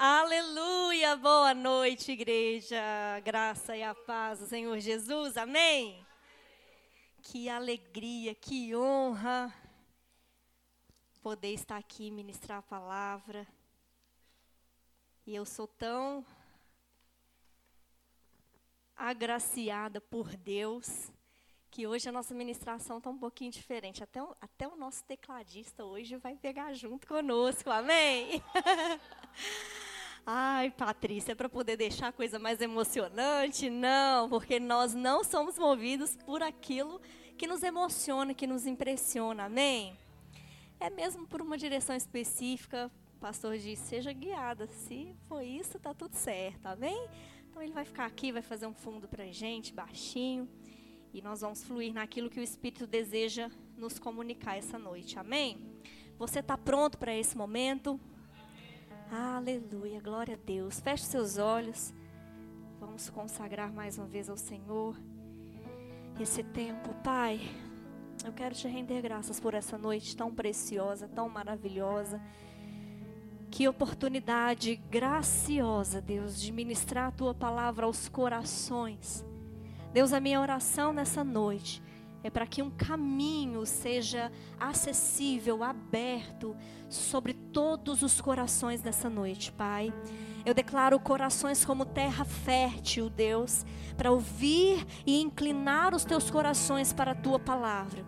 Aleluia! Boa noite, igreja. Graça e a paz do Senhor Jesus. Amém. Que alegria, que honra poder estar aqui ministrar a palavra. E eu sou tão agraciada por Deus que hoje a nossa ministração está um pouquinho diferente. Até o, até o nosso tecladista hoje vai pegar junto conosco, amém? Ai, Patrícia, é para poder deixar a coisa mais emocionante? Não, porque nós não somos movidos por aquilo que nos emociona, que nos impressiona, amém? É mesmo por uma direção específica, o pastor diz, seja guiada. Se for isso, está tudo certo, amém? Então ele vai ficar aqui, vai fazer um fundo para gente, baixinho. E nós vamos fluir naquilo que o Espírito deseja nos comunicar essa noite. Amém? Você está pronto para esse momento? Aleluia, glória a Deus. Feche seus olhos. Vamos consagrar mais uma vez ao Senhor esse tempo. Pai, eu quero te render graças por essa noite tão preciosa, tão maravilhosa. Que oportunidade graciosa, Deus, de ministrar a tua palavra aos corações Deus, a minha oração nessa noite é para que um caminho seja acessível, aberto sobre todos os corações nessa noite, Pai. Eu declaro corações como terra fértil, Deus, para ouvir e inclinar os teus corações para a tua palavra.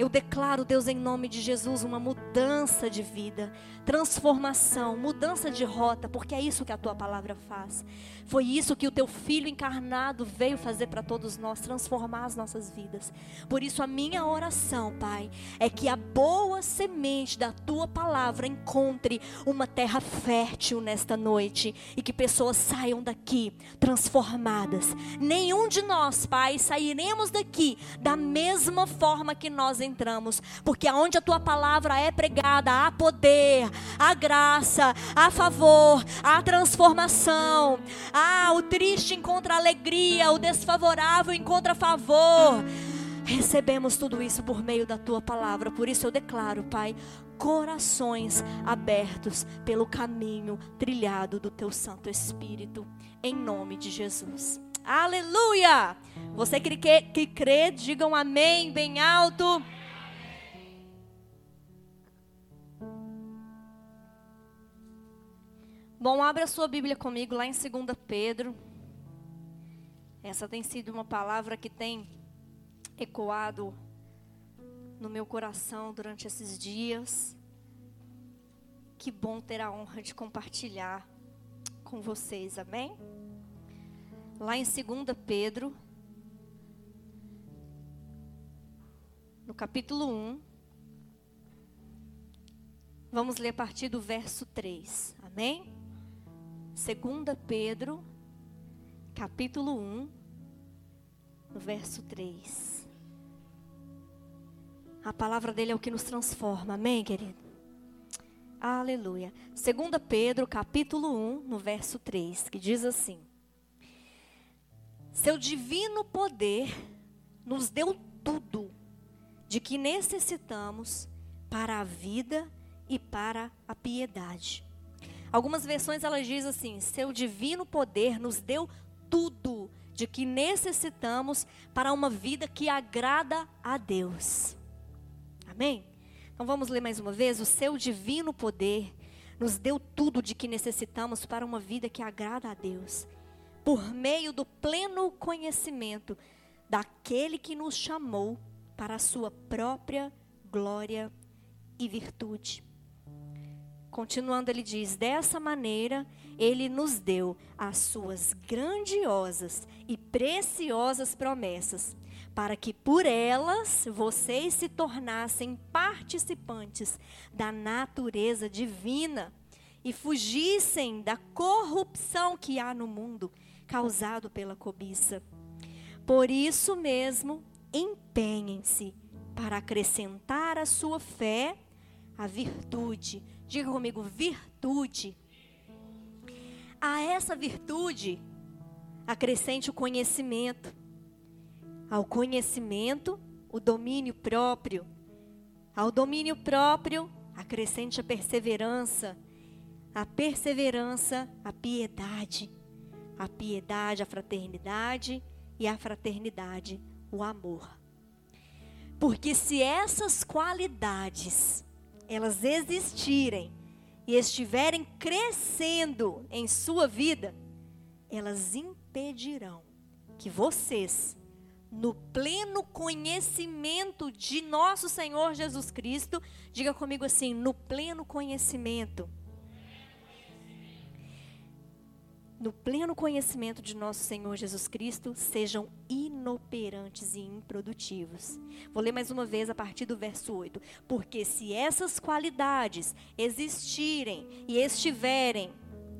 Eu declaro, Deus, em nome de Jesus, uma mudança de vida, transformação, mudança de rota, porque é isso que a tua palavra faz. Foi isso que o teu filho encarnado veio fazer para todos nós, transformar as nossas vidas. Por isso, a minha oração, Pai, é que a boa semente da tua palavra encontre uma terra fértil nesta noite e que pessoas saiam daqui transformadas. Nenhum de nós, Pai, sairemos daqui da mesma forma que nós entramos, porque aonde a tua palavra é pregada, há poder, há graça, há favor, há transformação. Ah, o triste encontra alegria, o desfavorável encontra favor. Recebemos tudo isso por meio da tua palavra. Por isso eu declaro, Pai, corações abertos pelo caminho trilhado do teu Santo Espírito, em nome de Jesus. Aleluia! Você que, que, que crê, digam amém bem alto. Bom, abra sua Bíblia comigo lá em 2 Pedro. Essa tem sido uma palavra que tem ecoado no meu coração durante esses dias. Que bom ter a honra de compartilhar com vocês, amém? Lá em 2 Pedro, no capítulo 1, vamos ler a partir do verso 3, amém? 2 Pedro, capítulo 1, no verso 3. A palavra dele é o que nos transforma, amém, querido? Aleluia. 2 Pedro, capítulo 1, no verso 3, que diz assim: Seu divino poder nos deu tudo de que necessitamos para a vida e para a piedade Algumas versões ela diz assim: "Seu divino poder nos deu tudo de que necessitamos para uma vida que agrada a Deus." Amém? Então vamos ler mais uma vez: "O seu divino poder nos deu tudo de que necessitamos para uma vida que agrada a Deus, por meio do pleno conhecimento daquele que nos chamou para a sua própria glória e virtude." Continuando, ele diz: Dessa maneira, ele nos deu as suas grandiosas e preciosas promessas, para que por elas vocês se tornassem participantes da natureza divina e fugissem da corrupção que há no mundo, causado pela cobiça. Por isso mesmo, empenhem-se para acrescentar à sua fé a virtude Diga comigo, virtude. A essa virtude, acrescente o conhecimento. Ao conhecimento, o domínio próprio. Ao domínio próprio, acrescente a perseverança. a perseverança, a piedade, a piedade, a fraternidade e a fraternidade, o amor. Porque se essas qualidades elas existirem e estiverem crescendo em sua vida, elas impedirão que vocês, no pleno conhecimento de nosso Senhor Jesus Cristo, diga comigo assim, no pleno conhecimento no pleno conhecimento de nosso Senhor Jesus Cristo, sejam inoperantes e improdutivos. Vou ler mais uma vez a partir do verso 8. Porque se essas qualidades existirem e estiverem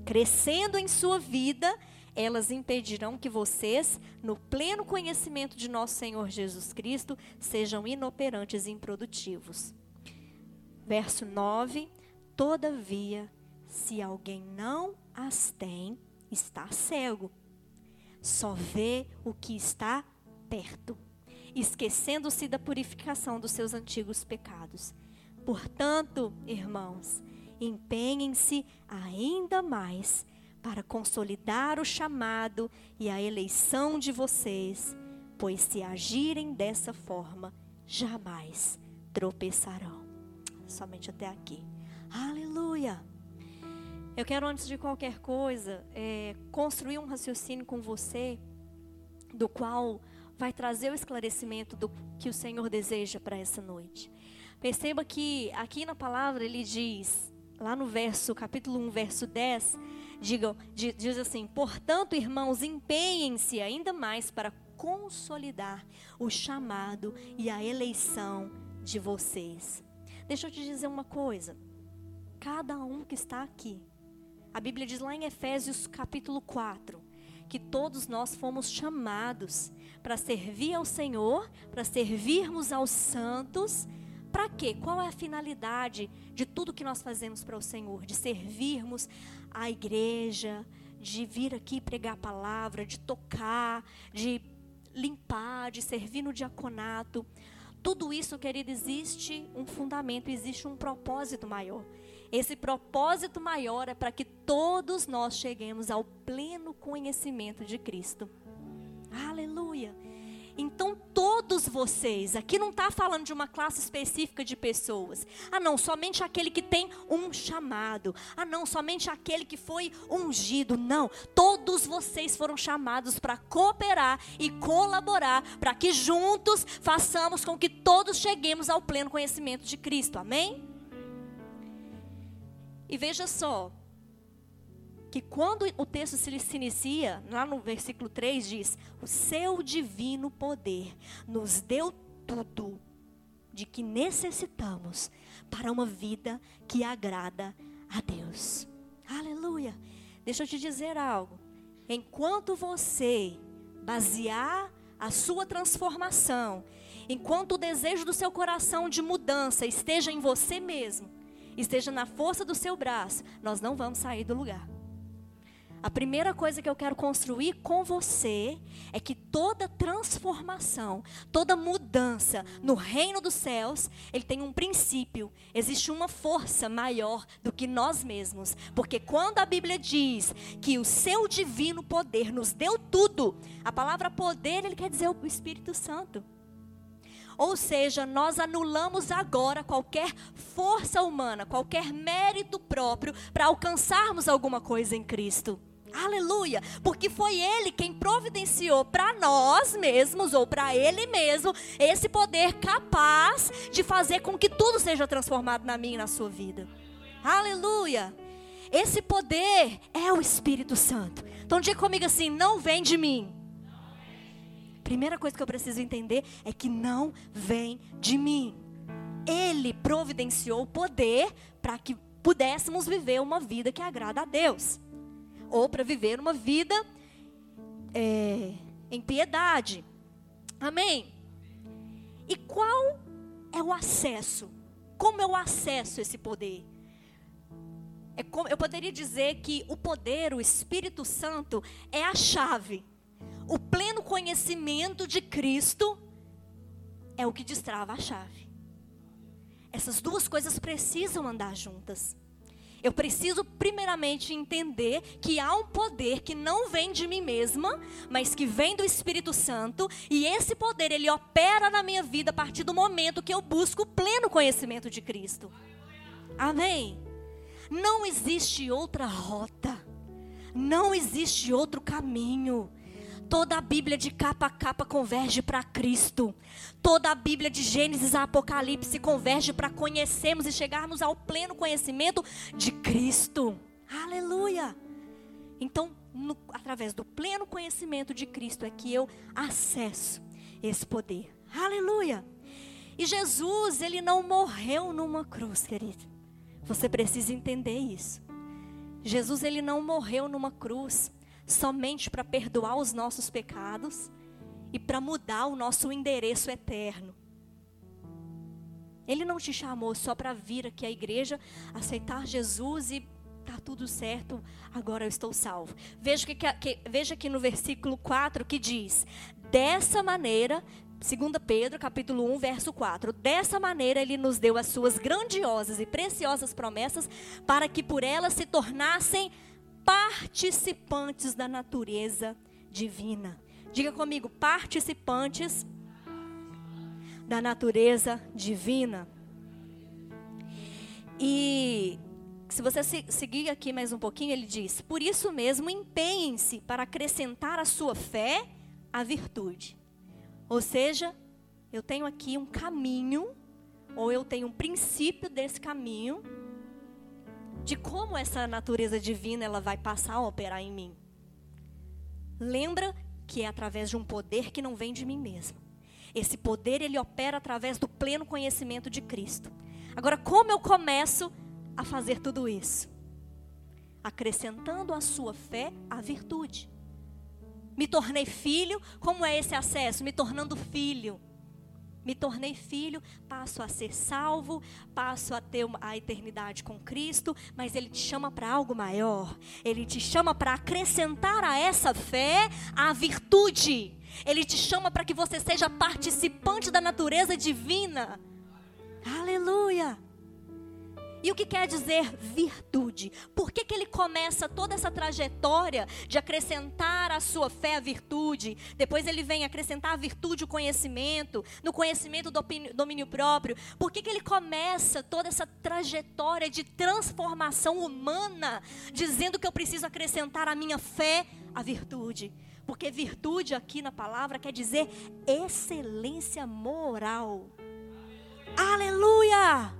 crescendo em sua vida, elas impedirão que vocês, no pleno conhecimento de nosso Senhor Jesus Cristo, sejam inoperantes e improdutivos. Verso 9: Todavia, se alguém não as tem, está cego. Só vê o que está perto, esquecendo-se da purificação dos seus antigos pecados. Portanto, irmãos, empenhem-se ainda mais para consolidar o chamado e a eleição de vocês, pois se agirem dessa forma, jamais tropeçarão. Somente até aqui. Aleluia! Eu quero, antes de qualquer coisa, é, construir um raciocínio com você, do qual vai trazer o esclarecimento do que o Senhor deseja para essa noite. Perceba que aqui na palavra ele diz, lá no verso, capítulo 1, verso 10, diga, diz assim: Portanto, irmãos, empenhem-se ainda mais para consolidar o chamado e a eleição de vocês. Deixa eu te dizer uma coisa. Cada um que está aqui a Bíblia diz lá em Efésios capítulo 4 que todos nós fomos chamados para servir ao Senhor, para servirmos aos santos. Para quê? Qual é a finalidade de tudo que nós fazemos para o Senhor? De servirmos a igreja, de vir aqui pregar a palavra, de tocar, de limpar, de servir no diaconato. Tudo isso, querido, existe um fundamento, existe um propósito maior. Esse propósito maior é para que todos nós cheguemos ao pleno conhecimento de Cristo. Aleluia. Então, todos vocês, aqui não está falando de uma classe específica de pessoas. Ah, não, somente aquele que tem um chamado. Ah, não, somente aquele que foi ungido. Não, todos vocês foram chamados para cooperar e colaborar para que juntos façamos com que todos cheguemos ao pleno conhecimento de Cristo. Amém? E veja só, que quando o texto se inicia, lá no versículo 3 diz: O seu divino poder nos deu tudo de que necessitamos para uma vida que agrada a Deus. Aleluia. Deixa eu te dizer algo. Enquanto você basear a sua transformação, enquanto o desejo do seu coração de mudança esteja em você mesmo, esteja na força do seu braço, nós não vamos sair do lugar. A primeira coisa que eu quero construir com você é que toda transformação, toda mudança no reino dos céus, ele tem um princípio. Existe uma força maior do que nós mesmos. Porque quando a Bíblia diz que o seu divino poder nos deu tudo, a palavra poder, ele quer dizer o Espírito Santo. Ou seja, nós anulamos agora qualquer força humana, qualquer mérito próprio para alcançarmos alguma coisa em Cristo. Aleluia! Porque foi Ele quem providenciou para nós mesmos, ou para Ele mesmo, esse poder capaz de fazer com que tudo seja transformado na minha e na sua vida. Aleluia! Esse poder é o Espírito Santo. Então diga comigo assim: não vem de mim primeira coisa que eu preciso entender é que não vem de mim. Ele providenciou o poder para que pudéssemos viver uma vida que agrada a Deus. Ou para viver uma vida é, em piedade. Amém? E qual é o acesso? Como eu acesso esse poder? É como, eu poderia dizer que o poder, o Espírito Santo, é a chave o pleno conhecimento de Cristo é o que destrava a chave. Essas duas coisas precisam andar juntas. Eu preciso primeiramente entender que há um poder que não vem de mim mesma, mas que vem do Espírito Santo, e esse poder ele opera na minha vida a partir do momento que eu busco o pleno conhecimento de Cristo. Amém. Não existe outra rota. Não existe outro caminho. Toda a Bíblia de capa a capa converge para Cristo. Toda a Bíblia de Gênesis a Apocalipse converge para conhecermos e chegarmos ao pleno conhecimento de Cristo. Aleluia! Então, no, através do pleno conhecimento de Cristo é que eu acesso esse poder. Aleluia! E Jesus, ele não morreu numa cruz, querido. Você precisa entender isso. Jesus, ele não morreu numa cruz somente para perdoar os nossos pecados e para mudar o nosso endereço eterno. Ele não te chamou só para vir aqui à igreja, aceitar Jesus e tá tudo certo, agora eu estou salvo. Veja que, que, veja aqui no versículo 4 que diz: Dessa maneira, 2 Pedro, capítulo 1, verso 4. Dessa maneira ele nos deu as suas grandiosas e preciosas promessas para que por elas se tornassem participantes da natureza divina. Diga comigo, participantes da natureza divina. E se você seguir aqui mais um pouquinho, ele diz: Por isso mesmo, empenhem-se para acrescentar à sua fé a virtude. Ou seja, eu tenho aqui um caminho, ou eu tenho um princípio desse caminho de como essa natureza divina ela vai passar a operar em mim. Lembra que é através de um poder que não vem de mim mesmo. Esse poder ele opera através do pleno conhecimento de Cristo. Agora, como eu começo a fazer tudo isso? Acrescentando à sua fé a virtude. Me tornei filho, como é esse acesso? Me tornando filho me tornei filho, passo a ser salvo, passo a ter a eternidade com Cristo, mas Ele te chama para algo maior. Ele te chama para acrescentar a essa fé a virtude. Ele te chama para que você seja participante da natureza divina. Aleluia! E o que quer dizer virtude? Por que, que ele começa toda essa trajetória de acrescentar a sua fé a virtude? Depois ele vem acrescentar a virtude o conhecimento, no conhecimento do domínio próprio. Por que, que ele começa toda essa trajetória de transformação humana, dizendo que eu preciso acrescentar a minha fé a virtude? Porque virtude aqui na palavra quer dizer excelência moral. Aleluia! Aleluia!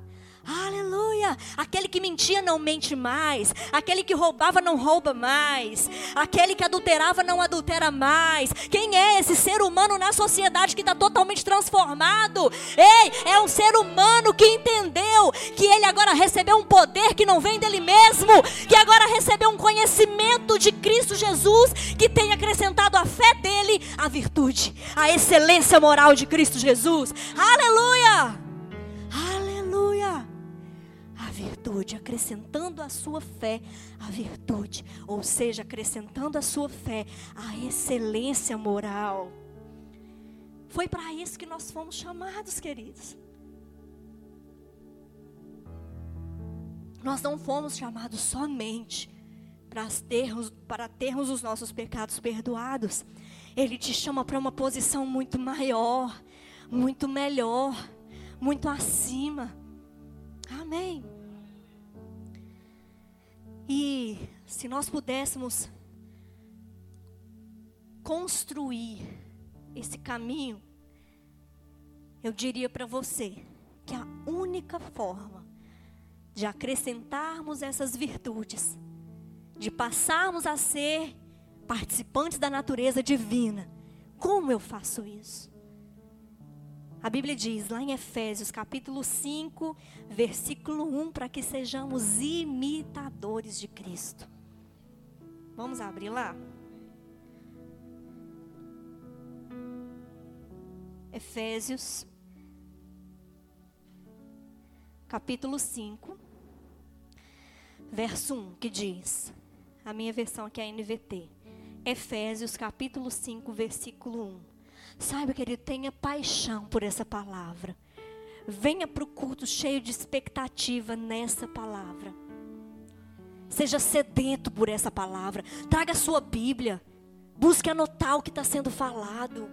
Aquele que mentia não mente mais. Aquele que roubava não rouba mais. Aquele que adulterava não adultera mais. Quem é esse ser humano na sociedade que está totalmente transformado? Ei, é um ser humano que entendeu que ele agora recebeu um poder que não vem dele mesmo, que agora recebeu um conhecimento de Cristo Jesus, que tem acrescentado à fé dele a virtude, a excelência moral de Cristo Jesus. Aleluia! Virtude, acrescentando à sua fé a virtude, ou seja, acrescentando à sua fé a excelência moral. Foi para isso que nós fomos chamados, queridos. Nós não fomos chamados somente para termos, para termos os nossos pecados perdoados. Ele te chama para uma posição muito maior, muito melhor, muito acima. Amém. E se nós pudéssemos construir esse caminho, eu diria para você que a única forma de acrescentarmos essas virtudes, de passarmos a ser participantes da natureza divina, como eu faço isso? A Bíblia diz lá em Efésios capítulo 5, versículo 1, para que sejamos imitadores de Cristo. Vamos abrir lá? Efésios capítulo 5, verso 1, que diz: A minha versão aqui é a NVT. Efésios capítulo 5, versículo 1. Saiba, querido, tenha paixão por essa palavra. Venha para o culto cheio de expectativa nessa palavra. Seja sedento por essa palavra. Traga a sua Bíblia. Busque anotar o que está sendo falado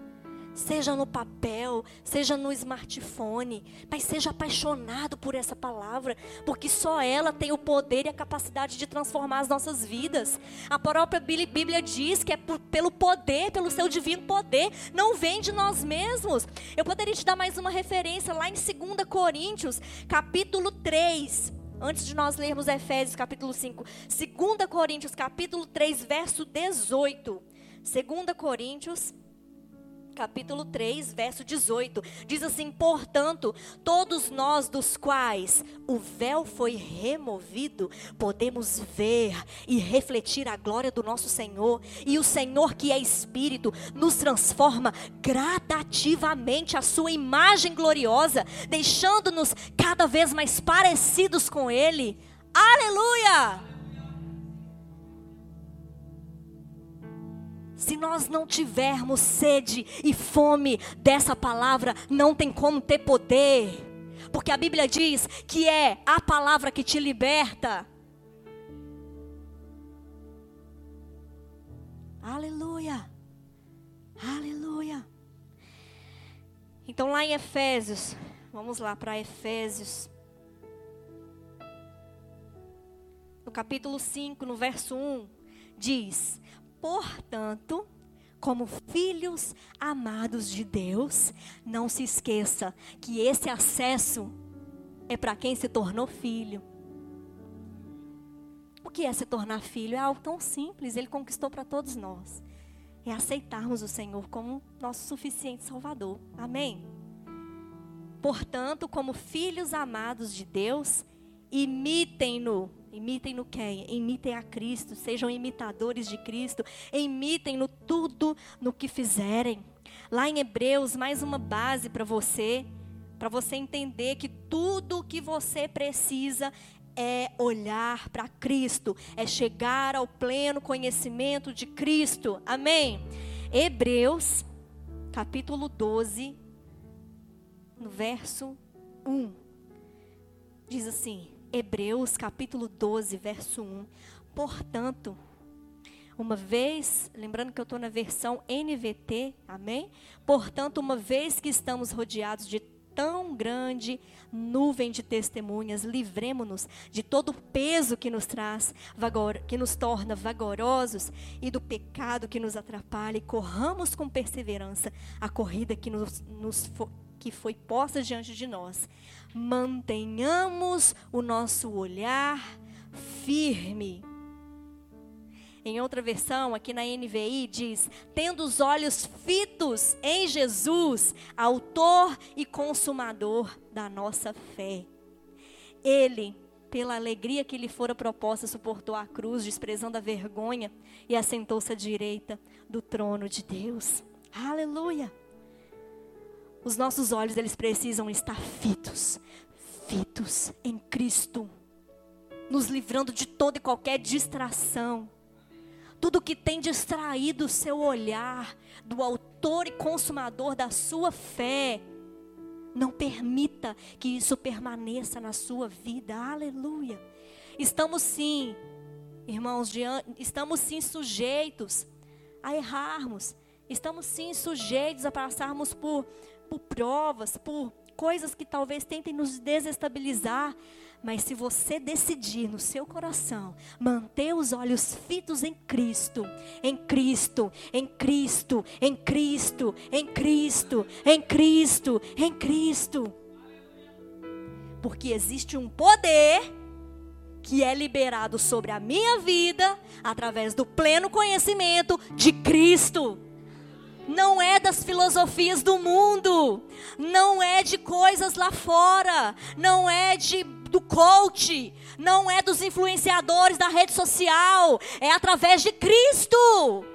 seja no papel, seja no smartphone, mas seja apaixonado por essa palavra, porque só ela tem o poder e a capacidade de transformar as nossas vidas. A própria Bíblia diz que é por, pelo poder, pelo seu divino poder, não vem de nós mesmos. Eu poderia te dar mais uma referência lá em 2 Coríntios, capítulo 3. Antes de nós lermos Efésios capítulo 5, 2 Coríntios capítulo 3, verso 18. 2 Coríntios capítulo 3, verso 18. Diz assim: Portanto, todos nós dos quais o véu foi removido, podemos ver e refletir a glória do nosso Senhor. E o Senhor, que é Espírito, nos transforma gradativamente a sua imagem gloriosa, deixando-nos cada vez mais parecidos com Ele. Aleluia! Se nós não tivermos sede e fome dessa palavra, não tem como ter poder. Porque a Bíblia diz que é a palavra que te liberta. Aleluia. Aleluia. Então lá em Efésios, vamos lá para Efésios. No capítulo 5, no verso 1, diz: Portanto, como filhos amados de Deus, não se esqueça que esse acesso é para quem se tornou filho. O que é se tornar filho? É algo tão simples, ele conquistou para todos nós. É aceitarmos o Senhor como nosso suficiente Salvador. Amém? Portanto, como filhos amados de Deus, imitem-no Imitem no quem? Imitem a Cristo, sejam imitadores de Cristo, imitem no tudo no que fizerem. Lá em Hebreus, mais uma base para você, para você entender que tudo o que você precisa é olhar para Cristo, é chegar ao pleno conhecimento de Cristo. Amém? Hebreus, capítulo 12, no verso 1, diz assim: Hebreus capítulo 12, verso 1. Portanto, uma vez, lembrando que eu estou na versão NVT, amém? Portanto, uma vez que estamos rodeados de tão grande nuvem de testemunhas, livremos-nos de todo o peso que nos traz, que nos torna vagarosos e do pecado que nos atrapalha e corramos com perseverança a corrida que nos, nos que foi posta diante de nós, mantenhamos o nosso olhar firme. Em outra versão, aqui na NVI, diz: tendo os olhos fitos em Jesus, Autor e Consumador da nossa fé. Ele, pela alegria que lhe fora proposta, suportou a cruz, desprezando a vergonha, e assentou-se à direita do trono de Deus. Aleluia! Os nossos olhos, eles precisam estar fitos, fitos em Cristo, nos livrando de toda e qualquer distração. Tudo que tem distraído o seu olhar do autor e consumador da sua fé, não permita que isso permaneça na sua vida. Aleluia. Estamos sim, irmãos, estamos sim sujeitos a errarmos. Estamos sim sujeitos a passarmos por por provas, por coisas que talvez tentem nos desestabilizar. Mas se você decidir no seu coração manter os olhos fitos em Cristo, em Cristo, em Cristo, em Cristo, em Cristo, em Cristo, em Cristo. Porque existe um poder que é liberado sobre a minha vida através do pleno conhecimento de Cristo não é das filosofias do mundo, não é de coisas lá fora, não é de do coach, não é dos influenciadores da rede social, é através de Cristo.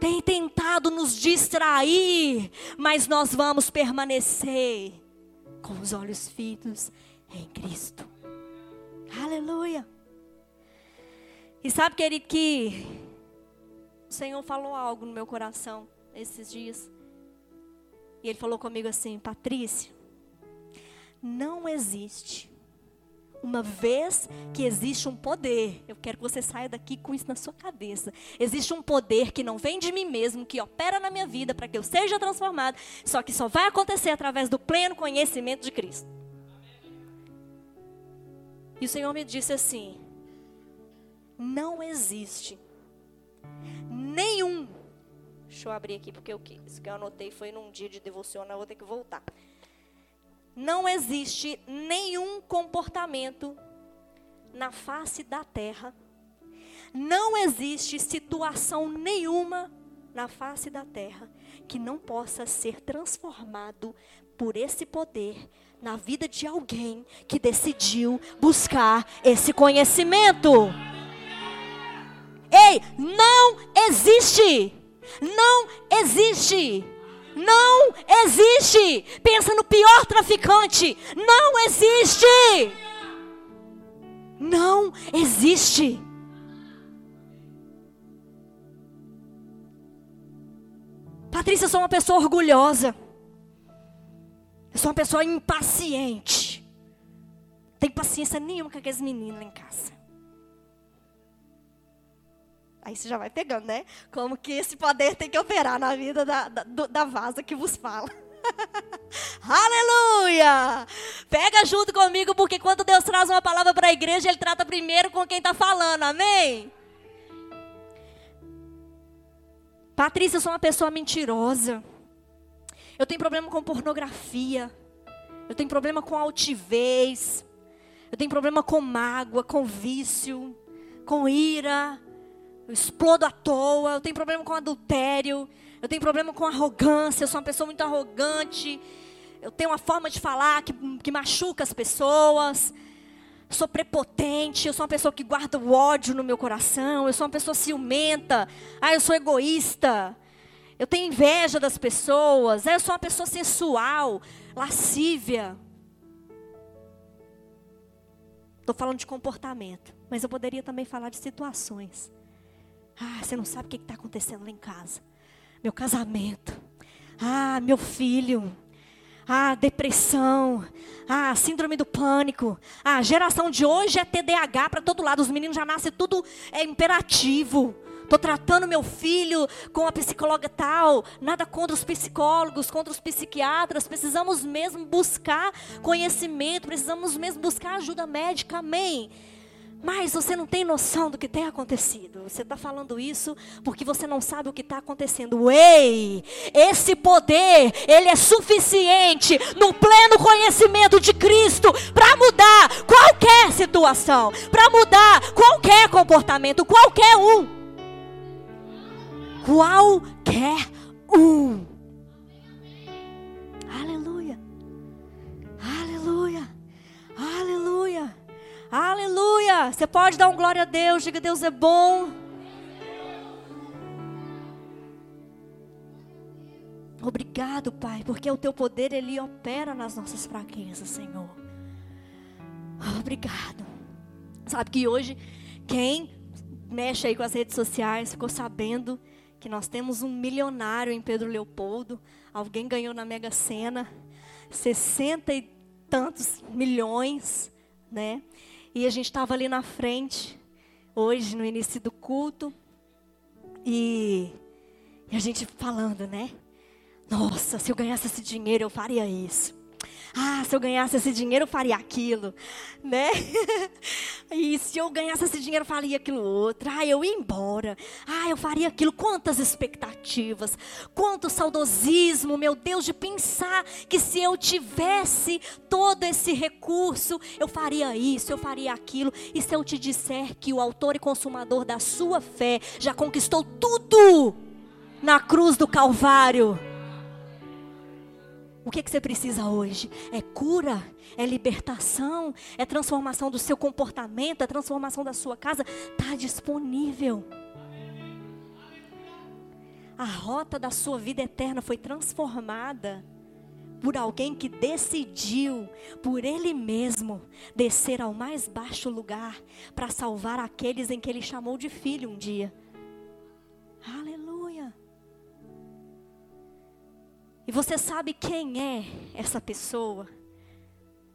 Tem tentado nos distrair, mas nós vamos permanecer com os olhos fitos em Cristo. Aleluia. E sabe, querido, que o Senhor falou algo no meu coração esses dias. E Ele falou comigo assim: Patrícia, não existe uma vez que existe um poder, eu quero que você saia daqui com isso na sua cabeça. Existe um poder que não vem de mim mesmo, que opera na minha vida para que eu seja transformado, só que só vai acontecer através do pleno conhecimento de Cristo. E o Senhor me disse assim: não existe nenhum. Deixa eu abrir aqui, porque isso que eu anotei foi num dia de devocional, eu vou ter que voltar não existe nenhum comportamento na face da terra, não existe situação nenhuma na face da terra que não possa ser transformado por esse poder na vida de alguém que decidiu buscar esse conhecimento. Ei, não existe! Não existe! Não existe. Pensa no pior traficante. Não existe. Não existe. Patrícia, eu sou uma pessoa orgulhosa. Eu sou uma pessoa impaciente. Não tem paciência nenhuma com aqueles meninos lá em casa. Aí você já vai pegando, né? Como que esse poder tem que operar na vida da, da, da vaza que vos fala. Aleluia! Pega junto comigo, porque quando Deus traz uma palavra para a igreja, Ele trata primeiro com quem está falando, amém? Patrícia, eu sou uma pessoa mentirosa. Eu tenho problema com pornografia. Eu tenho problema com altivez. Eu tenho problema com mágoa, com vício, com ira eu explodo à toa, eu tenho problema com adultério, eu tenho problema com arrogância, eu sou uma pessoa muito arrogante, eu tenho uma forma de falar que, que machuca as pessoas, sou prepotente, eu sou uma pessoa que guarda o ódio no meu coração, eu sou uma pessoa ciumenta, ah, eu sou egoísta, eu tenho inveja das pessoas, ah, eu sou uma pessoa sensual, lascívia. Estou falando de comportamento, mas eu poderia também falar de situações. Ah, você não sabe o que está acontecendo lá em casa. Meu casamento. Ah, meu filho. Ah, depressão. Ah, síndrome do pânico. Ah, geração de hoje é TDAH para todo lado. Os meninos já nascem tudo é imperativo. Estou tratando meu filho com a psicóloga tal. Nada contra os psicólogos, contra os psiquiatras. Precisamos mesmo buscar conhecimento. Precisamos mesmo buscar ajuda médica. Amém. Mas você não tem noção do que tem acontecido. Você está falando isso porque você não sabe o que está acontecendo. Ei, esse poder, ele é suficiente no pleno conhecimento de Cristo para mudar qualquer situação, para mudar qualquer comportamento, qualquer um. Qualquer um. Aleluia! Você pode dar um glória a Deus, diga Deus é bom. Obrigado, Pai, porque o teu poder ele opera nas nossas fraquezas, Senhor. Obrigado. Sabe que hoje quem mexe aí com as redes sociais ficou sabendo que nós temos um milionário em Pedro Leopoldo. Alguém ganhou na Mega Sena 60 e tantos milhões, né? E a gente estava ali na frente, hoje, no início do culto. E, e a gente falando, né? Nossa, se eu ganhasse esse dinheiro, eu faria isso. Ah, se eu ganhasse esse dinheiro, eu faria aquilo, né? e se eu ganhasse esse dinheiro, eu faria aquilo outro. Ah, eu ia embora. Ah, eu faria aquilo. Quantas expectativas, quanto saudosismo, meu Deus, de pensar que se eu tivesse todo esse recurso, eu faria isso, eu faria aquilo. E se eu te disser que o autor e consumador da sua fé já conquistou tudo na cruz do Calvário? O que, que você precisa hoje? É cura, é libertação, é transformação do seu comportamento, é transformação da sua casa. Está disponível. A rota da sua vida eterna foi transformada por alguém que decidiu, por ele mesmo, descer ao mais baixo lugar para salvar aqueles em que ele chamou de filho um dia. Aleluia. E você sabe quem é essa pessoa?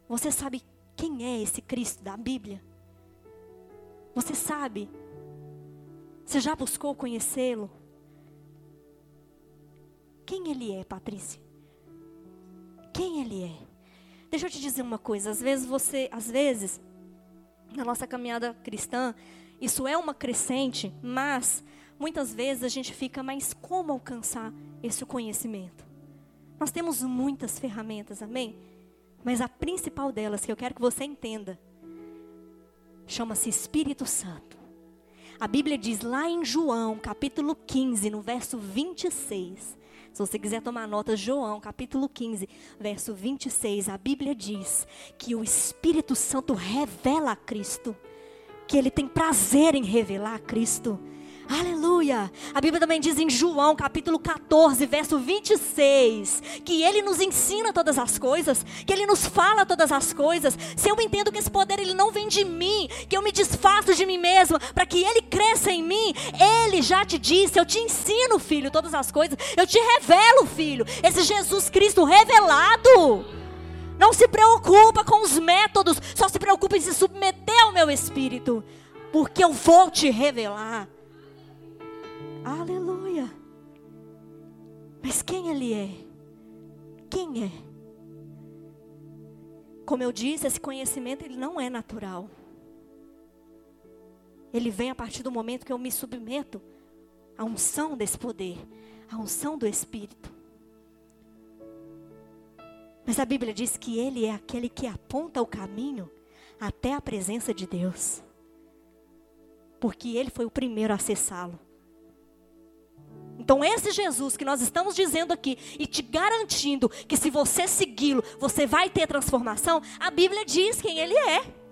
Você sabe quem é esse Cristo da Bíblia? Você sabe? Você já buscou conhecê-lo? Quem ele é, Patrícia? Quem ele é? Deixa eu te dizer uma coisa, às vezes você, às vezes, na nossa caminhada cristã, isso é uma crescente, mas muitas vezes a gente fica, mas como alcançar esse conhecimento? Nós temos muitas ferramentas, amém? Mas a principal delas, que eu quero que você entenda, chama-se Espírito Santo. A Bíblia diz lá em João, capítulo 15, no verso 26. Se você quiser tomar nota, João, capítulo 15, verso 26, a Bíblia diz que o Espírito Santo revela a Cristo, que ele tem prazer em revelar a Cristo. Aleluia! A Bíblia também diz em João, capítulo 14, verso 26, que ele nos ensina todas as coisas, que ele nos fala todas as coisas. Se eu entendo que esse poder ele não vem de mim, que eu me desfaço de mim mesma para que ele cresça em mim, ele já te disse, eu te ensino, filho, todas as coisas. Eu te revelo, filho, esse Jesus Cristo revelado. Não se preocupa com os métodos, só se preocupa em se submeter ao meu espírito, porque eu vou te revelar. Aleluia. Mas quem ele é? Quem é? Como eu disse, esse conhecimento ele não é natural. Ele vem a partir do momento que eu me submeto à unção desse poder, à unção do Espírito. Mas a Bíblia diz que ele é aquele que aponta o caminho até a presença de Deus. Porque ele foi o primeiro a acessá-lo. Então, esse Jesus que nós estamos dizendo aqui e te garantindo que se você segui-lo, você vai ter transformação, a Bíblia diz quem ele é.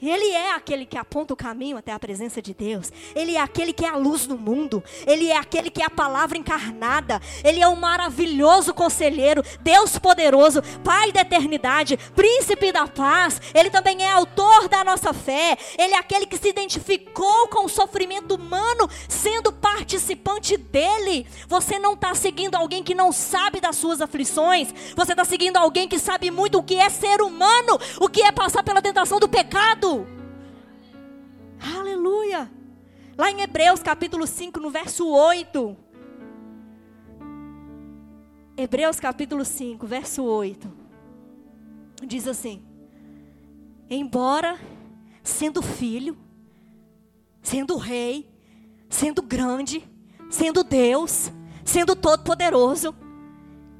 Ele é aquele que aponta o caminho até a presença de Deus. Ele é aquele que é a luz do mundo. Ele é aquele que é a palavra encarnada. Ele é o um maravilhoso conselheiro, Deus poderoso, Pai da eternidade, príncipe da paz. Ele também é autor da nossa fé. Ele é aquele que se identificou com o sofrimento humano, sendo participante dele. Você não está seguindo alguém que não sabe das suas aflições. Você está seguindo alguém que sabe muito o que é ser humano, o que é passar pela tentação do pecado. Aleluia. Lá em Hebreus capítulo 5, no verso 8. Hebreus capítulo 5, verso 8. Diz assim: Embora sendo filho, sendo rei, sendo grande, sendo Deus, sendo todo-poderoso,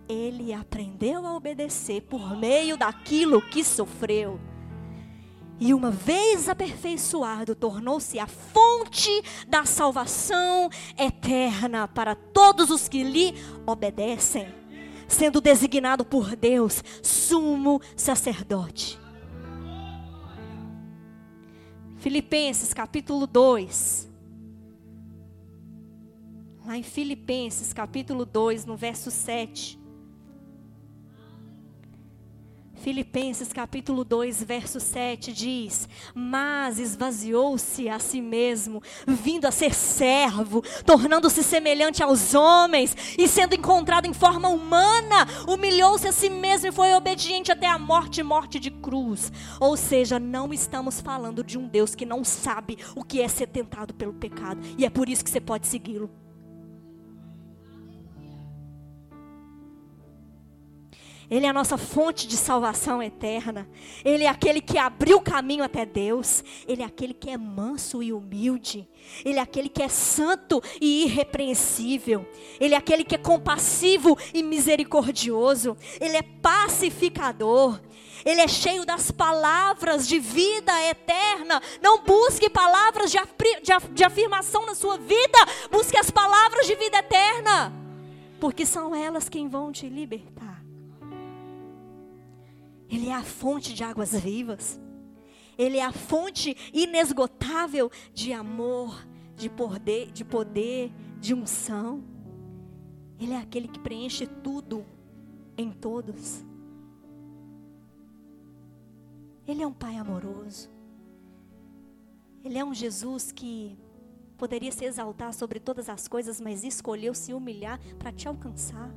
ele aprendeu a obedecer por meio daquilo que sofreu. E uma vez aperfeiçoado, tornou-se a fonte da salvação eterna para todos os que lhe obedecem, sendo designado por Deus sumo sacerdote. Filipenses capítulo 2. Lá em Filipenses capítulo 2, no verso 7. Filipenses capítulo 2, verso 7 diz: Mas esvaziou-se a si mesmo, vindo a ser servo, tornando-se semelhante aos homens, e sendo encontrado em forma humana, humilhou-se a si mesmo e foi obediente até a morte morte de cruz. Ou seja, não estamos falando de um Deus que não sabe o que é ser tentado pelo pecado, e é por isso que você pode segui-lo. Ele é a nossa fonte de salvação eterna. Ele é aquele que abriu o caminho até Deus. Ele é aquele que é manso e humilde. Ele é aquele que é santo e irrepreensível. Ele é aquele que é compassivo e misericordioso. Ele é pacificador. Ele é cheio das palavras de vida eterna. Não busque palavras de, de, de afirmação na sua vida. Busque as palavras de vida eterna. Porque são elas quem vão te libertar. Ele é a fonte de águas vivas. Ele é a fonte inesgotável de amor, de poder, de poder, de unção. Ele é aquele que preenche tudo em todos. Ele é um pai amoroso. Ele é um Jesus que poderia se exaltar sobre todas as coisas, mas escolheu se humilhar para te alcançar.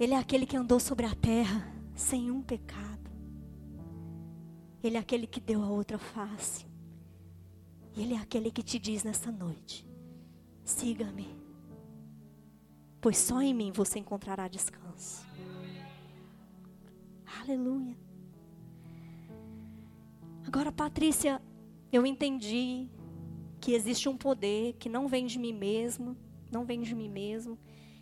Ele é aquele que andou sobre a terra, sem um pecado. Ele é aquele que deu a outra face. Ele é aquele que te diz nessa noite: siga-me, pois só em mim você encontrará descanso. Aleluia. Agora, Patrícia, eu entendi que existe um poder que não vem de mim mesmo, não vem de mim mesmo.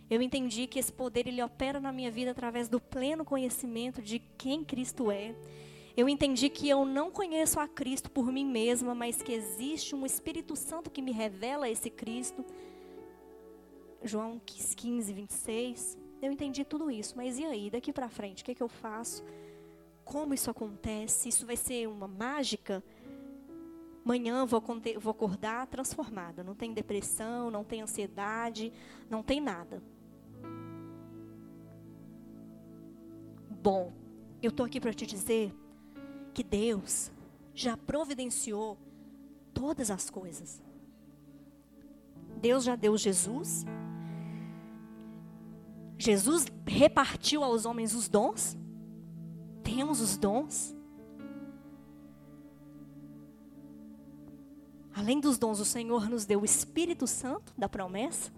Eu entendi que esse poder ele opera na minha vida através do pleno conhecimento de quem Cristo é. Eu entendi que eu não conheço a Cristo por mim mesma, mas que existe um Espírito Santo que me revela esse Cristo. João 15, 26. Eu entendi tudo isso, mas e aí? Daqui para frente, o que, é que eu faço? Como isso acontece? Isso vai ser uma mágica? Amanhã vou, vou acordar transformada. Não tem depressão, não tem ansiedade, não tem nada. Bom, eu estou aqui para te dizer que Deus já providenciou todas as coisas. Deus já deu Jesus. Jesus repartiu aos homens os dons. Temos os dons. Além dos dons, o Senhor nos deu o Espírito Santo da promessa.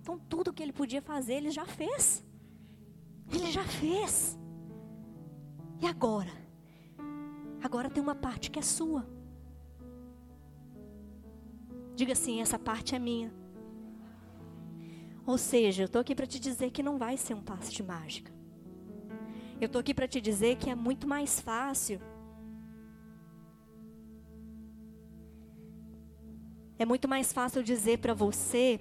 Então, tudo que ele podia fazer, ele já fez. Ele já fez. E agora? Agora tem uma parte que é sua. Diga assim: essa parte é minha. Ou seja, eu estou aqui para te dizer que não vai ser um passe de mágica. Eu estou aqui para te dizer que é muito mais fácil. É muito mais fácil dizer para você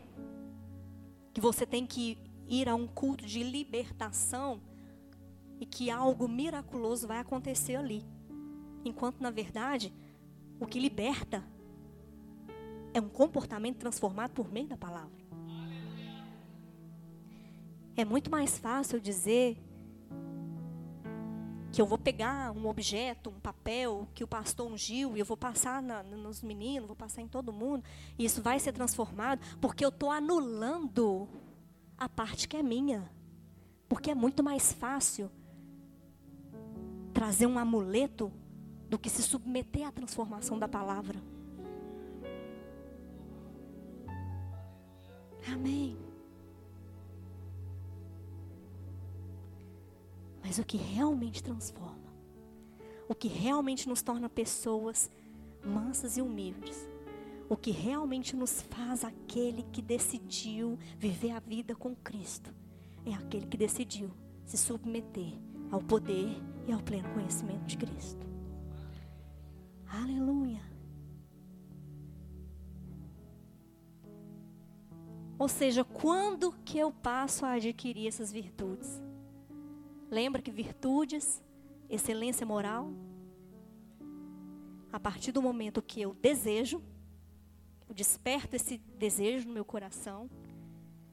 que você tem que ir a um culto de libertação e que algo miraculoso vai acontecer ali. Enquanto, na verdade, o que liberta é um comportamento transformado por meio da palavra. É muito mais fácil dizer que eu vou pegar um objeto, um papel que o pastor ungiu e eu vou passar na, nos meninos, vou passar em todo mundo, e isso vai ser transformado, porque eu estou anulando a parte que é minha. Porque é muito mais fácil trazer um amuleto do que se submeter à transformação da palavra. Amém. Mas o que realmente transforma, o que realmente nos torna pessoas mansas e humildes, o que realmente nos faz aquele que decidiu viver a vida com Cristo. É aquele que decidiu se submeter ao poder e ao pleno conhecimento de Cristo. Aleluia. Ou seja, quando que eu passo a adquirir essas virtudes? Lembra que virtudes, excelência moral, a partir do momento que eu desejo, desperto esse desejo no meu coração.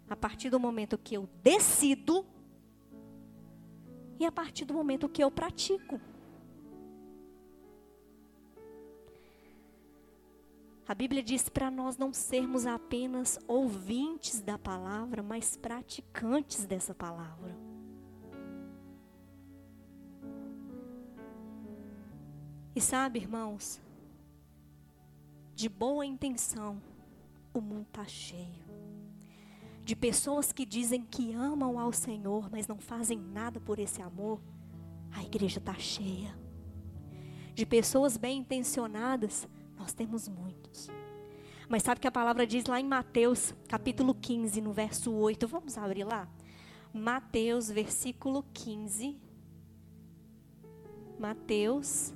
A partir do momento que eu decido. E a partir do momento que eu pratico. A Bíblia diz para nós não sermos apenas ouvintes da palavra, mas praticantes dessa palavra. E sabe, irmãos, de boa intenção, o mundo está cheio. De pessoas que dizem que amam ao Senhor, mas não fazem nada por esse amor, a igreja está cheia. De pessoas bem intencionadas, nós temos muitos. Mas sabe que a palavra diz lá em Mateus, capítulo 15, no verso 8. Vamos abrir lá? Mateus, versículo 15. Mateus,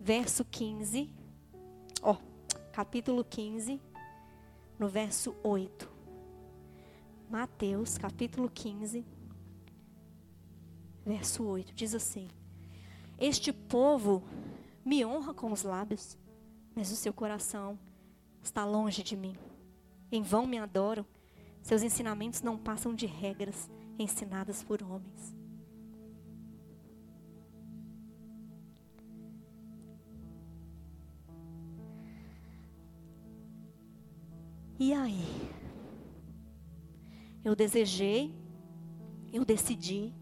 verso 15. Capítulo 15, no verso 8. Mateus, capítulo 15, verso 8, diz assim: Este povo me honra com os lábios, mas o seu coração está longe de mim. Em vão me adoram, seus ensinamentos não passam de regras ensinadas por homens. E aí? Eu desejei, eu decidi,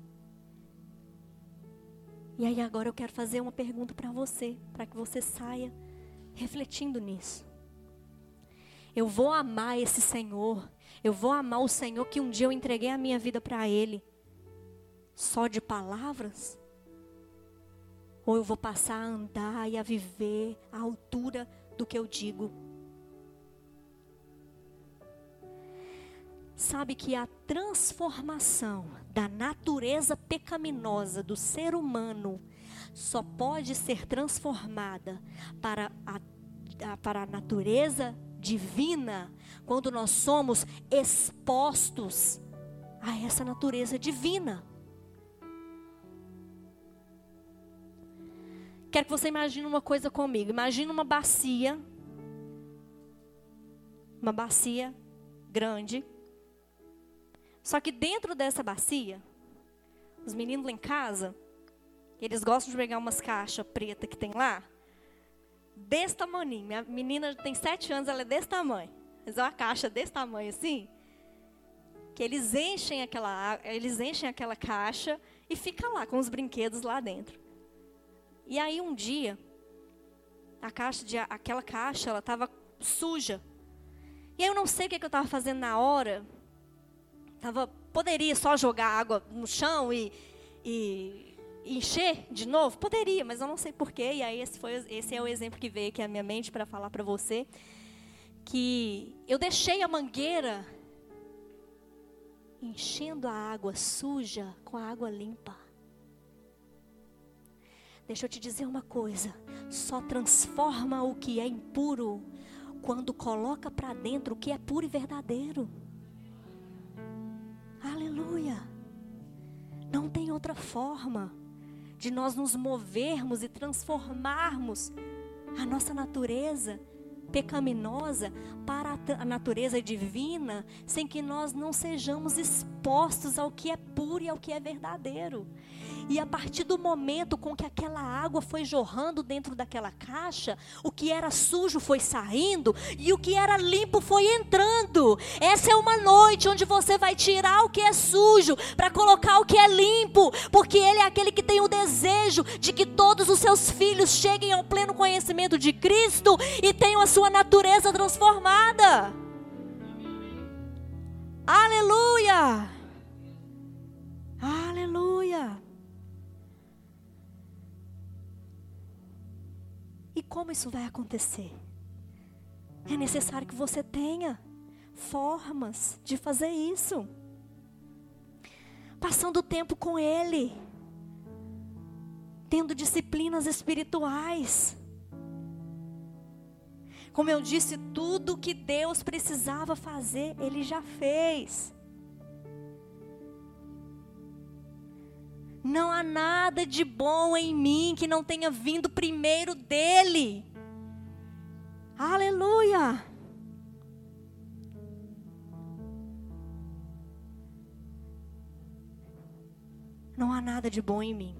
E aí agora eu quero fazer uma pergunta para você, para que você saia refletindo nisso. Eu vou amar esse Senhor, eu vou amar o Senhor que um dia eu entreguei a minha vida para Ele, só de palavras? Ou eu vou passar a andar e a viver à altura do que eu digo? Sabe que a transformação da natureza pecaminosa do ser humano só pode ser transformada para a, para a natureza divina quando nós somos expostos a essa natureza divina. Quero que você imagine uma coisa comigo. Imagine uma bacia. Uma bacia grande. Só que dentro dessa bacia, os meninos lá em casa, eles gostam de pegar umas caixas pretas que tem lá. Desse tamanho. Minha menina tem sete anos, ela é desse tamanho. Mas é uma caixa desse tamanho assim. Que eles enchem aquela, eles enchem aquela caixa e fica lá com os brinquedos lá dentro. E aí um dia, a caixa de, aquela caixa, ela estava suja. E eu não sei o que, que eu estava fazendo na hora. Tava, poderia só jogar água no chão e, e, encher de novo? Poderia, mas eu não sei porquê. E aí esse, foi, esse é o exemplo que veio aqui à minha mente para falar para você. Que eu deixei a mangueira enchendo a água suja com a água limpa. Deixa eu te dizer uma coisa: só transforma o que é impuro quando coloca para dentro o que é puro e verdadeiro. Aleluia. Não tem outra forma de nós nos movermos e transformarmos a nossa natureza pecaminosa para a natureza divina, sem que nós não sejamos expostos ao que é puro e ao que é verdadeiro. E a partir do momento com que aquela água foi jorrando dentro daquela caixa, o que era sujo foi saindo e o que era limpo foi entrando. Essa é uma noite onde você vai tirar o que é sujo para colocar o que é limpo, porque Ele é aquele que tem o desejo de que todos os seus filhos cheguem ao pleno conhecimento de Cristo e tenham a sua natureza transformada. Aleluia! Como isso vai acontecer? É necessário que você tenha formas de fazer isso. Passando tempo com Ele, tendo disciplinas espirituais. Como eu disse, tudo que Deus precisava fazer, Ele já fez. Não há nada de bom em mim que não tenha vindo primeiro dele. Aleluia! Não há nada de bom em mim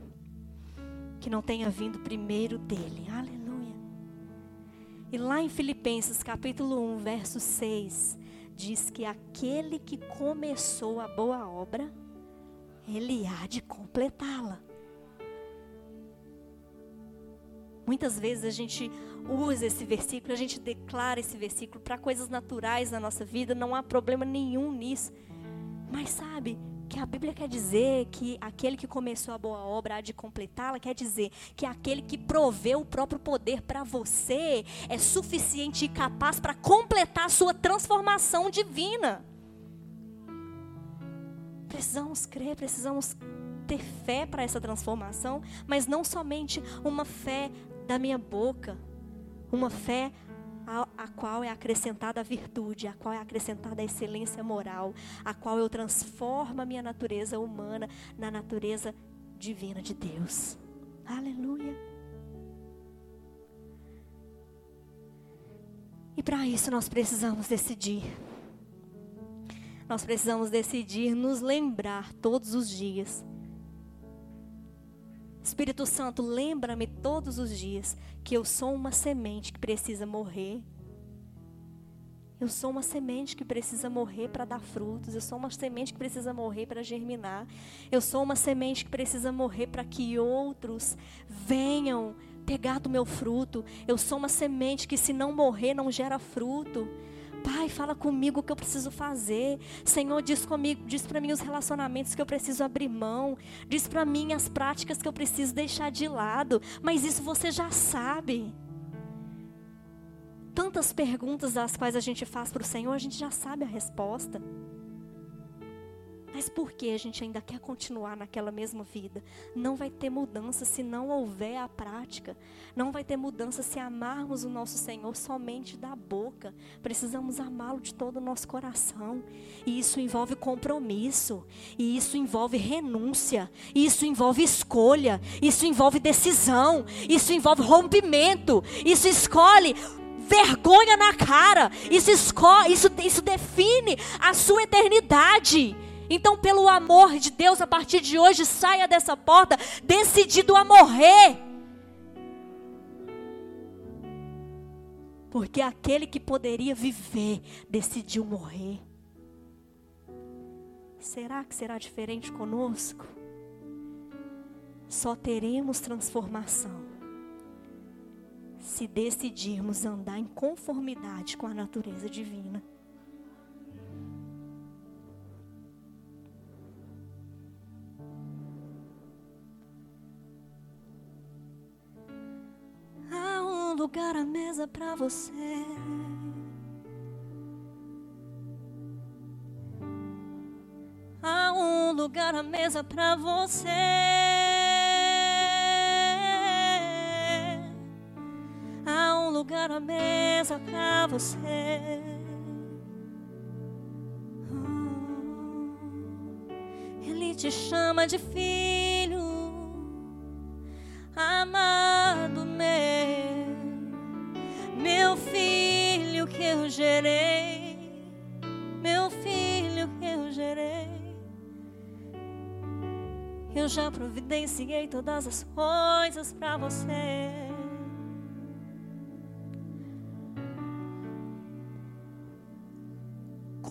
que não tenha vindo primeiro dele. Aleluia. E lá em Filipenses capítulo 1, verso 6, diz que aquele que começou a boa obra ele há de completá-la. Muitas vezes a gente usa esse versículo, a gente declara esse versículo para coisas naturais na nossa vida, não há problema nenhum nisso. Mas sabe que a Bíblia quer dizer que aquele que começou a boa obra há de completá-la, quer dizer que aquele que proveu o próprio poder para você é suficiente e capaz para completar a sua transformação divina. Precisamos crer, precisamos ter fé para essa transformação, mas não somente uma fé da minha boca, uma fé a, a, qual é acrescentada a virtude, a qual é acrescentada a excelência moral, a qual eu transformo a minha natureza humana na natureza divina de Deus. Aleluia. E para isso nós precisamos decidir. Nós precisamos decidir nos lembrar todos os dias. Espírito Santo, lembra-me todos os dias que eu sou uma semente que precisa morrer. Eu sou uma semente que precisa morrer para dar frutos. Eu sou uma semente que precisa morrer para germinar. Eu sou uma semente que precisa morrer para que outros venham pegar do meu fruto. Eu sou uma semente que, se não morrer, não gera fruto. Pai, fala comigo o que eu preciso fazer. Senhor, diz comigo, diz para mim os relacionamentos que eu preciso abrir mão. Diz para mim as práticas que eu preciso deixar de lado. Mas isso você já sabe tantas perguntas das quais a gente faz para o Senhor, a gente já sabe a resposta. Mas por que a gente ainda quer continuar naquela mesma vida? Não vai ter mudança se não houver a prática. Não vai ter mudança se amarmos o nosso Senhor somente da boca. Precisamos amá-lo de todo o nosso coração. E isso envolve compromisso. E isso envolve renúncia. E isso envolve escolha. Isso envolve decisão. Isso envolve rompimento. Isso escolhe vergonha na cara. Isso, isso, isso define a sua eternidade. Então, pelo amor de Deus, a partir de hoje, saia dessa porta decidido a morrer. Porque aquele que poderia viver decidiu morrer. Será que será diferente conosco? Só teremos transformação se decidirmos andar em conformidade com a natureza divina. Um lugar à mesa para você. Há um lugar à mesa para você. lugar à mesa pra você. Ele te chama de filho, já providenciei todas as coisas para você.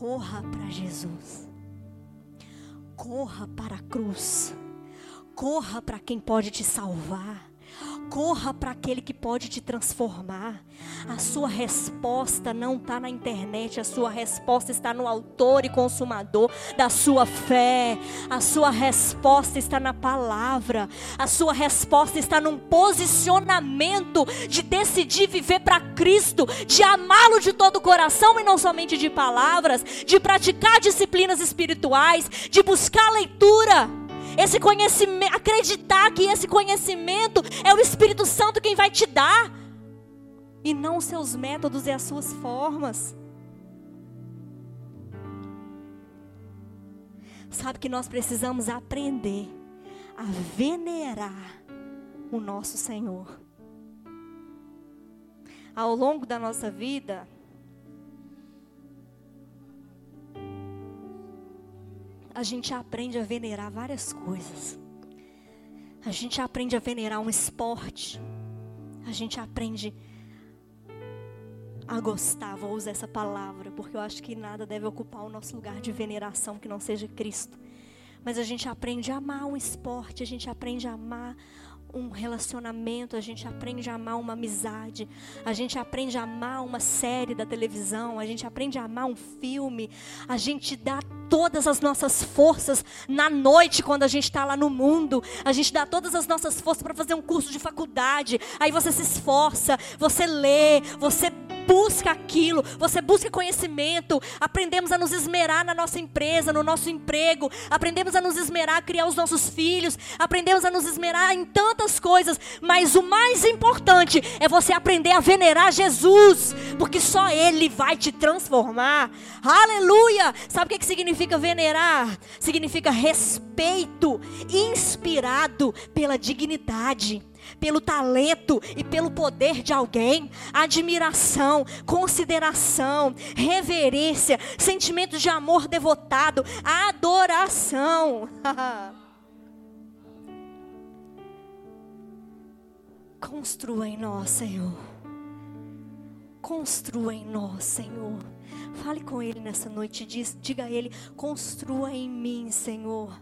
corra para Jesus. Corra para a cruz. Corra para quem pode te salvar. Corra para aquele que pode te transformar. A sua resposta não está na internet, a sua resposta está no autor e consumador da sua fé. A sua resposta está na palavra. A sua resposta está num posicionamento de decidir viver para Cristo, de amá-lo de todo o coração e não somente de palavras, de praticar disciplinas espirituais, de buscar leitura esse conhecimento, acreditar que esse conhecimento é o Espírito Santo quem vai te dar, e não os seus métodos e as suas formas. Sabe que nós precisamos aprender a venerar o nosso Senhor. Ao longo da nossa vida, a gente aprende a venerar várias coisas. A gente aprende a venerar um esporte. A gente aprende a gostar, vou usar essa palavra, porque eu acho que nada deve ocupar o nosso lugar de veneração que não seja Cristo. Mas a gente aprende a amar um esporte, a gente aprende a amar um relacionamento, a gente aprende a amar uma amizade, a gente aprende a amar uma série da televisão, a gente aprende a amar um filme, a gente dá todas as nossas forças na noite quando a gente está lá no mundo, a gente dá todas as nossas forças para fazer um curso de faculdade, aí você se esforça, você lê, você busca aquilo, você busca conhecimento, aprendemos a nos esmerar na nossa empresa, no nosso emprego, aprendemos a nos esmerar a criar os nossos filhos, aprendemos a nos esmerar em tantas coisas, mas o mais importante é você aprender a venerar Jesus, porque só Ele vai te transformar. Aleluia! Sabe o que significa venerar? Significa respeito, inspirado pela dignidade pelo talento e pelo poder de alguém, admiração, consideração, reverência, sentimento de amor devotado, adoração. Construa em nós, Senhor. Construa em nós, Senhor. Fale com Ele nessa noite. Diz, diga a Ele: construa em mim, Senhor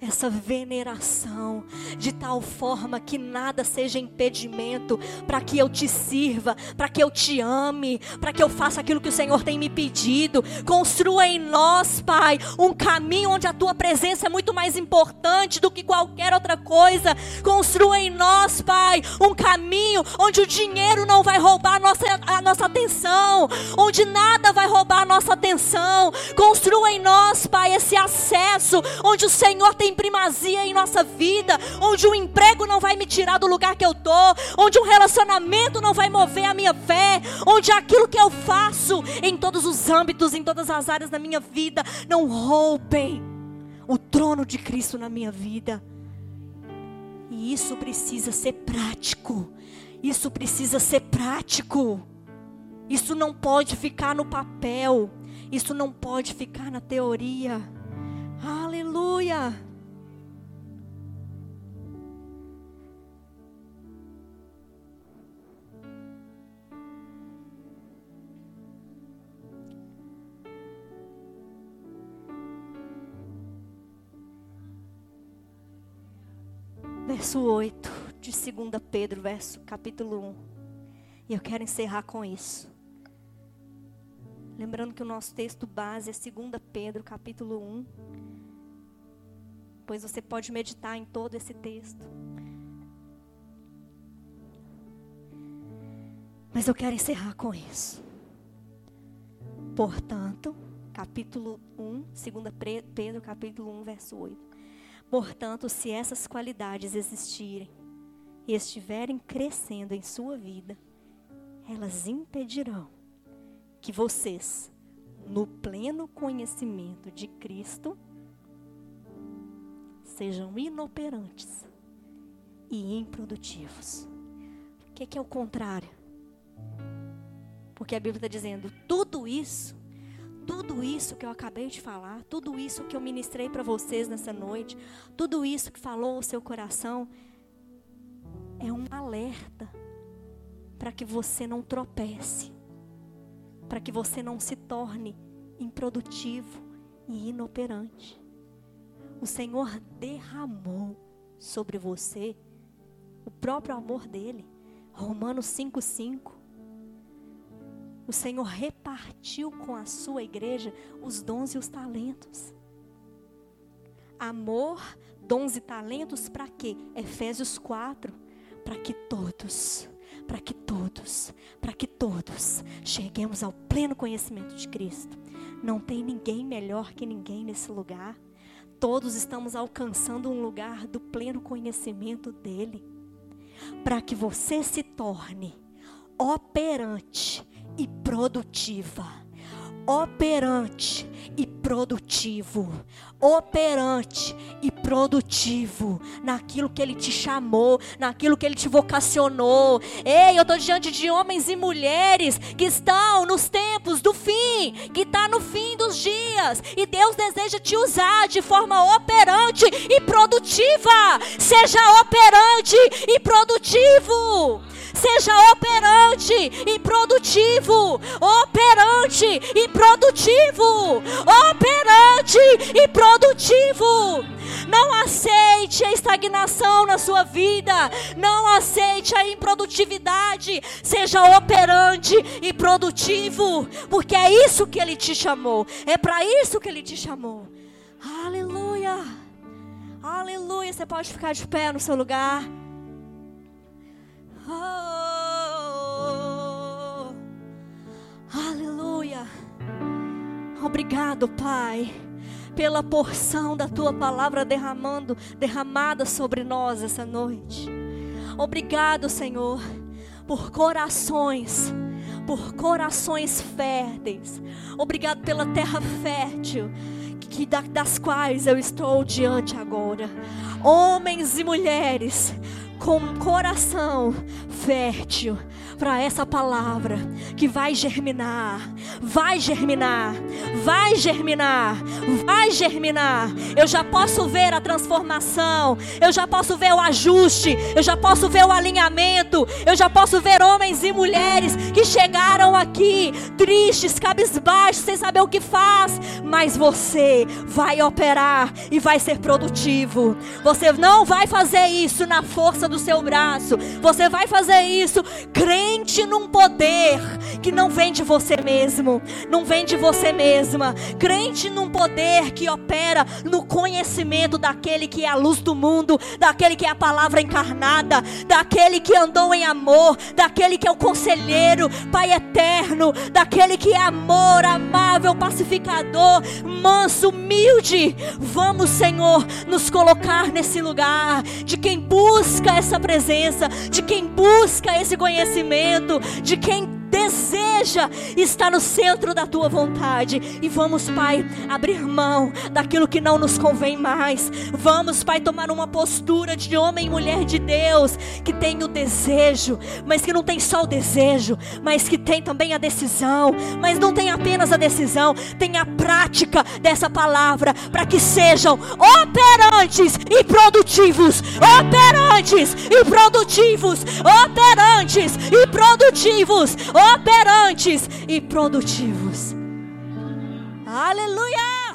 essa veneração, de tal forma que nada seja impedimento para que eu te sirva, para que eu te ame, para que eu faça aquilo que o Senhor tem me pedido. Construa em nós, Pai, um caminho onde a tua presença é muito mais importante do que qualquer outra coisa. Construa em nós, Pai, um caminho onde o dinheiro não vai roubar a nossa, a nossa atenção, onde nada vai roubar a nossa atenção. Construa em nós, Pai, esse acesso onde o Senhor tem primazia em nossa vida, onde um emprego não vai me tirar do lugar que eu tô, onde um relacionamento não vai mover a minha fé, onde aquilo que eu faço em todos os âmbitos, em todas as áreas da minha vida, não roubem o trono de Cristo na minha vida. E isso precisa ser prático. Isso precisa ser prático. Isso não pode ficar no papel. Isso não pode ficar na teoria. Aleluia. verso 8 de 2 Pedro, verso capítulo 1. E eu quero encerrar com isso. Lembrando que o nosso texto base é 2 Pedro, capítulo 1. Pois você pode meditar em todo esse texto. Mas eu quero encerrar com isso. Portanto, capítulo 1, 2 Pedro, capítulo 1, verso 8. Portanto, se essas qualidades existirem e estiverem crescendo em sua vida, elas impedirão que vocês, no pleno conhecimento de Cristo, sejam inoperantes e improdutivos. O que é, que é o contrário? Porque a Bíblia está dizendo: tudo isso tudo isso que eu acabei de falar, tudo isso que eu ministrei para vocês nessa noite, tudo isso que falou o seu coração, é um alerta para que você não tropece, para que você não se torne improdutivo e inoperante. O Senhor derramou sobre você o próprio amor dele. Romanos 5,5 o Senhor repartiu com a sua igreja os dons e os talentos. Amor, dons e talentos para quê? Efésios 4, para que todos, para que todos, para que todos cheguemos ao pleno conhecimento de Cristo. Não tem ninguém melhor que ninguém nesse lugar. Todos estamos alcançando um lugar do pleno conhecimento dele. Para que você se torne operante e produtiva. Operante e produtivo. Operante e produtivo naquilo que Ele te chamou, naquilo que Ele te vocacionou. Ei, eu estou diante de homens e mulheres que estão nos tempos do fim, que está no fim dos dias, e Deus deseja te usar de forma operante e produtiva. Seja operante e produtivo. Seja operante e produtivo. Operante e produtivo. Operante e produtivo. Não aceite a estagnação na sua vida. Não aceite a improdutividade. Seja operante e produtivo. Porque é isso que Ele te chamou. É para isso que Ele te chamou. Aleluia. Aleluia. Você pode ficar de pé no seu lugar. Oh, aleluia. Obrigado, Pai, pela porção da tua palavra derramando, derramada sobre nós essa noite. Obrigado, Senhor, por corações, por corações férteis. Obrigado pela terra fértil que das quais eu estou diante agora. Homens e mulheres com coração fértil, para essa palavra que vai germinar, vai germinar, vai germinar, vai germinar. Eu já posso ver a transformação, eu já posso ver o ajuste, eu já posso ver o alinhamento, eu já posso ver homens e mulheres que chegaram aqui tristes, cabisbaixos, sem saber o que faz, mas você vai operar e vai ser produtivo. Você não vai fazer isso na força do seu braço, você vai fazer isso crente num poder que não vem de você mesmo, não vem de você mesma. Crente num poder que opera no conhecimento daquele que é a luz do mundo, daquele que é a palavra encarnada, daquele que andou em amor, daquele que é o conselheiro, Pai eterno, daquele que é amor, amável, pacificador, manso, humilde. Vamos, Senhor, nos colocar nesse lugar de quem busca essa presença, de quem busca esse conhecimento, de quem deseja estar no centro da tua vontade. E vamos, Pai, abrir mão daquilo que não nos convém mais. Vamos, Pai, tomar uma postura de homem e mulher de Deus que tem o desejo, mas que não tem só o desejo, mas que tem também a decisão. Mas não tem apenas a decisão, tem a prática dessa palavra para que sejam operantes e produtivos. Operantes e produtivos. Operantes e produtivos operantes e produtivos. Aleluia!